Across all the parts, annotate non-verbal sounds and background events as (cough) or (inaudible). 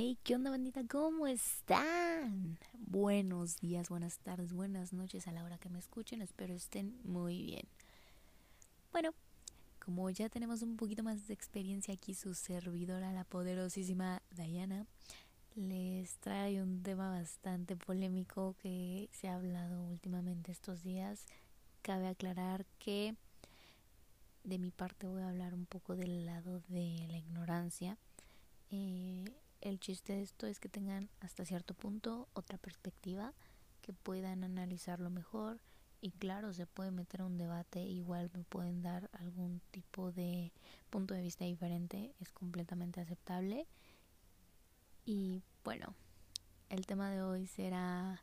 Hey, ¿qué onda bandita? ¿Cómo están? Buenos días, buenas tardes, buenas noches a la hora que me escuchen. Espero estén muy bien. Bueno, como ya tenemos un poquito más de experiencia aquí, su servidora, la poderosísima Diana, les trae un tema bastante polémico que se ha hablado últimamente estos días. Cabe aclarar que de mi parte voy a hablar un poco del lado de la ignorancia. Eh, el chiste de esto es que tengan hasta cierto punto otra perspectiva, que puedan analizarlo mejor y claro, se puede meter a un debate, igual me pueden dar algún tipo de punto de vista diferente, es completamente aceptable. Y bueno, el tema de hoy será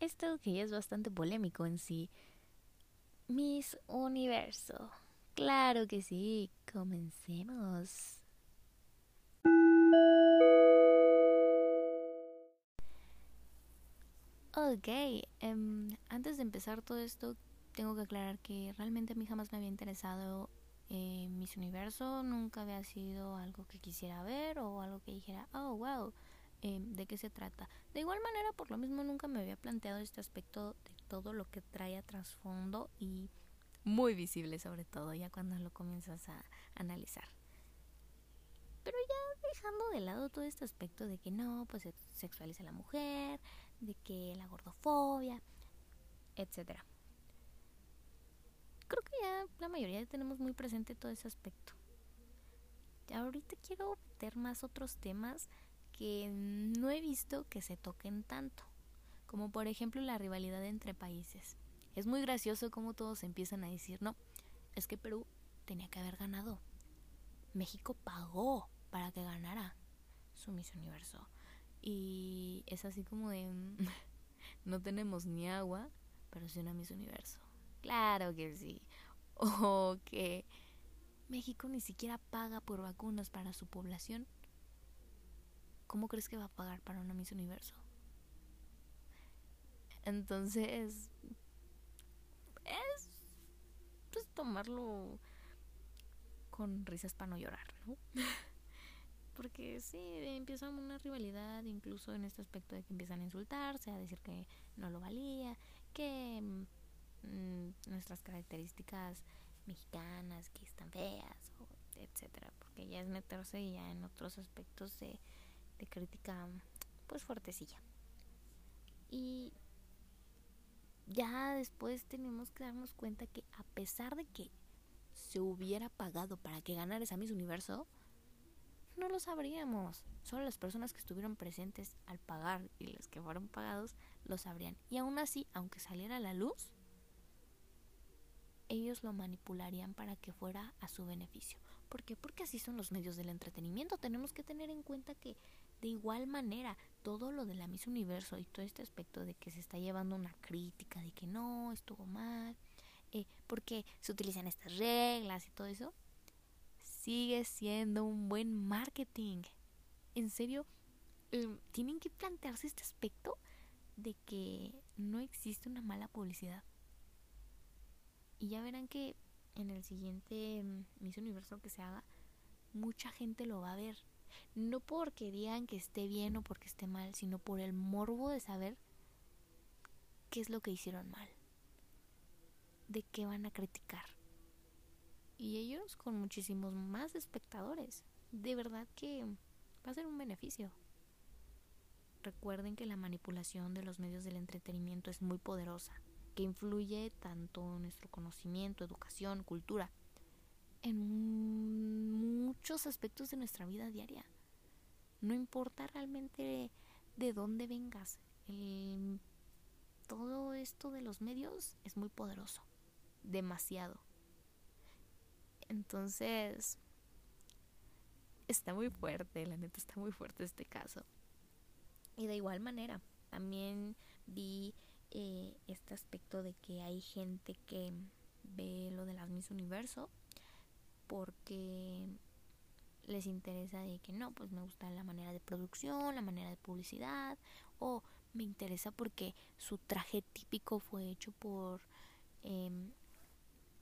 esto que ya es bastante polémico en sí. Miss Universo. Claro que sí, comencemos. Ok, um, antes de empezar todo esto, tengo que aclarar que realmente a mí jamás me había interesado eh, Miss Universo, nunca había sido algo que quisiera ver o algo que dijera, oh, wow, eh, ¿de qué se trata? De igual manera, por lo mismo, nunca me había planteado este aspecto de todo lo que trae a trasfondo y muy visible sobre todo, ya cuando lo comienzas a analizar. Dejando de lado todo este aspecto de que no, pues se sexualiza a la mujer, de que la gordofobia, etcétera. Creo que ya la mayoría tenemos muy presente todo ese aspecto. Ahorita quiero meter más otros temas que no he visto que se toquen tanto, como por ejemplo la rivalidad entre países. Es muy gracioso como todos empiezan a decir, no, es que Perú tenía que haber ganado. México pagó para que ganara su Miss Universo. Y es así como de, (laughs) no tenemos ni agua, pero sí una Miss Universo. Claro que sí. (laughs) O que México ni siquiera paga por vacunas para su población. ¿Cómo crees que va a pagar para una Miss Universo? Entonces, es pues tomarlo con risas para no llorar, ¿no? (laughs) porque sí, empieza una rivalidad, incluso en este aspecto de que empiezan a insultarse, a decir que no lo valía, que mm, nuestras características mexicanas, que están feas, etcétera, porque ya es meterse ya en otros aspectos de, de crítica, pues fuertecilla. Y ya después tenemos que darnos cuenta que a pesar de que se hubiera pagado para que ganara esa Miss Universo, no lo sabríamos. Solo las personas que estuvieron presentes al pagar y los que fueron pagados lo sabrían. Y aún así, aunque saliera a la luz, ellos lo manipularían para que fuera a su beneficio. ¿Por qué? Porque así son los medios del entretenimiento. Tenemos que tener en cuenta que de igual manera todo lo de la Miss Universo y todo este aspecto de que se está llevando una crítica de que no, estuvo mal, eh, porque se utilizan estas reglas y todo eso, sigue siendo un buen marketing. En serio, em, tienen que plantearse este aspecto de que no existe una mala publicidad. Y ya verán que en el siguiente em, Miss Universo que se haga, mucha gente lo va a ver. No porque digan que esté bien o porque esté mal, sino por el morbo de saber qué es lo que hicieron mal. De qué van a criticar y ellos con muchísimos más espectadores. De verdad que va a ser un beneficio. Recuerden que la manipulación de los medios del entretenimiento es muy poderosa, que influye tanto en nuestro conocimiento, educación, cultura, en muchos aspectos de nuestra vida diaria. No importa realmente de dónde vengas, todo esto de los medios es muy poderoso, demasiado. Entonces, está muy fuerte, la neta está muy fuerte este caso. Y de igual manera, también vi eh, este aspecto de que hay gente que ve lo de las Miss Universo porque les interesa de que no, pues me gusta la manera de producción, la manera de publicidad, o me interesa porque su traje típico fue hecho por eh,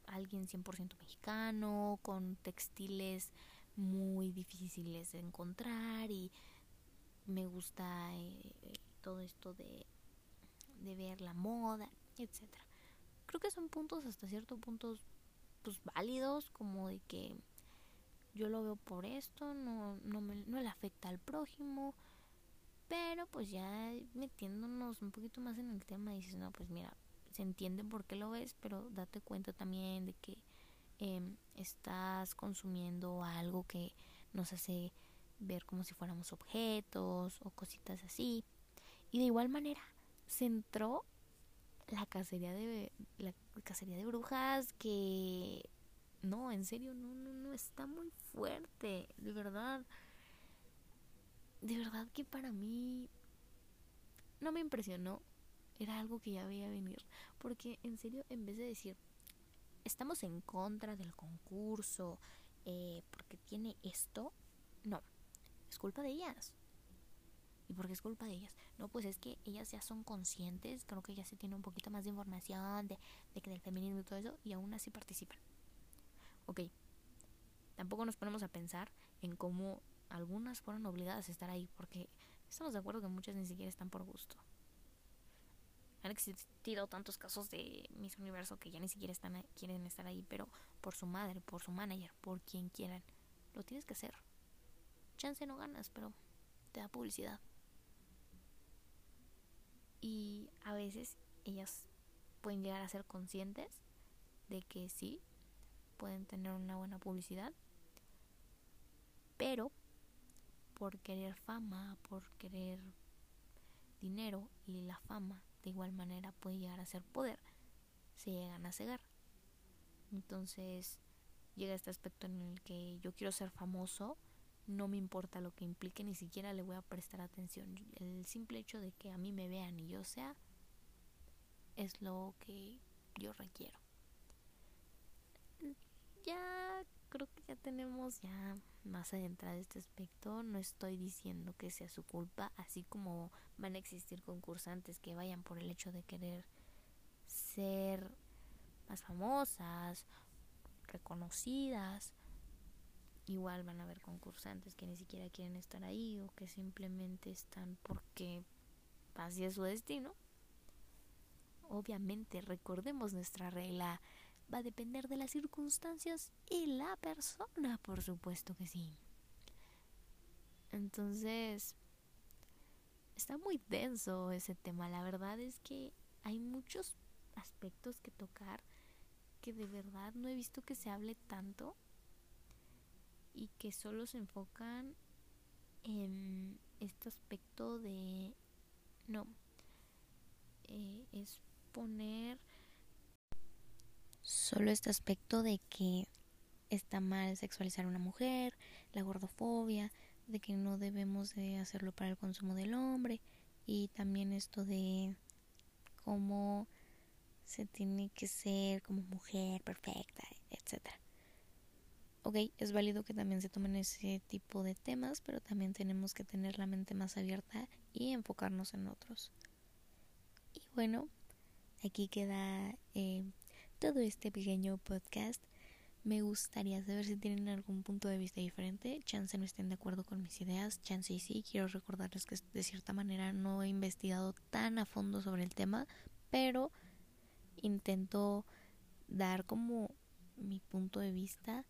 alguien 100% mexicano, con textiles muy difíciles de encontrar y me gusta eh, todo esto de, de ver la moda, etcétera. Creo que son puntos hasta cierto punto pues válidos, como de que yo lo veo por esto, no, no, me, no le afecta al prójimo, pero pues ya metiéndonos un poquito más en el tema, dices, no, pues mira, se entiende por qué lo ves, pero date cuenta también de que em, estás consumiendo algo que nos hace ver como si fuéramos objetos o cositas así. Y de igual manera, se entró la cacería de la cacería de brujas que no, en serio, no, no, no, está muy fuerte, de verdad. De verdad que para mí no me impresionó, era algo que ya veía venir, porque en serio, en vez de decir, estamos en contra del concurso, eh, porque tiene esto, no, es culpa de ellas. ¿Y por qué es culpa de ellas? No, pues es que ellas ya son conscientes, creo que ya se tiene un poquito más de información de, de que del feminismo y todo eso, y aún así participan. Ok, tampoco nos ponemos a pensar en cómo algunas fueron obligadas a estar ahí, porque estamos de acuerdo que muchas ni siquiera están por gusto. Han existido tantos casos de Miss Universo que ya ni siquiera están, quieren estar ahí, pero por su madre, por su manager, por quien quieran, lo tienes que hacer. Chance no ganas, pero te da publicidad. Y a veces ellas pueden llegar a ser conscientes de que sí, pueden tener una buena publicidad, pero por querer fama, por querer dinero y la fama de igual manera puede llegar a ser poder, se llegan a cegar. Entonces llega este aspecto en el que yo quiero ser famoso, no me importa lo que implique, ni siquiera le voy a prestar atención. El simple hecho de que a mí me vean y yo sea es lo que yo requiero ya creo que ya tenemos ya más adentrado este aspecto. No estoy diciendo que sea su culpa, así como van a existir concursantes que vayan por el hecho de querer ser más famosas, reconocidas. Igual van a haber concursantes que ni siquiera quieren estar ahí o que simplemente están porque así es su destino. Obviamente, recordemos nuestra regla va a depender de las circunstancias y la persona, por supuesto que sí. Entonces, está muy denso ese tema. La verdad es que hay muchos aspectos que tocar que de verdad no he visto que se hable tanto y que solo se enfocan en este aspecto de no eh, es poner solo este aspecto de que está mal sexualizar a una mujer, la gordofobia, de que no debemos de hacerlo para el consumo del hombre y también esto de cómo se tiene que ser como mujer perfecta, etcétera. Ok, es válido que también se tomen ese tipo de temas, pero también tenemos que tener la mente más abierta y enfocarnos en otros. Y bueno, aquí queda eh, todo este pequeño podcast. Me gustaría saber si tienen algún punto de vista diferente. Chance no estén de acuerdo con mis ideas. Chance y sí. Quiero recordarles que de cierta manera no he investigado tan a fondo sobre el tema, pero intento dar como mi punto de vista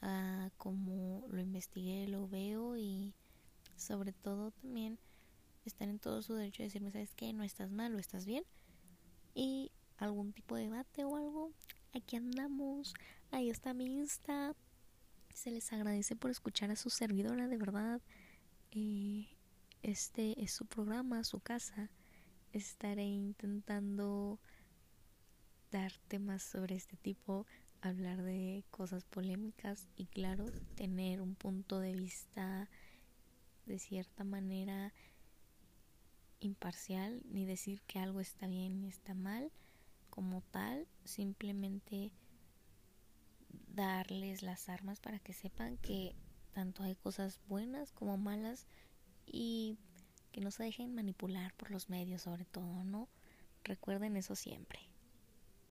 a como lo investigué, lo veo y sobre todo también estar en todo su derecho de decirme, ¿sabes qué? No estás mal o estás bien. Y algún tipo de debate o algo, aquí andamos. Ahí está mi Insta. Se les agradece por escuchar a su servidora, de verdad. Eh, este es su programa, su casa. Estaré intentando dar temas sobre este tipo, hablar de cosas polémicas y claro, tener un punto de vista de cierta manera imparcial, ni decir que algo está bien ni está mal como tal, simplemente darles las armas para que sepan que tanto hay cosas buenas como malas y que no se dejen manipular por los medios sobre todo, ¿no? Recuerden eso siempre.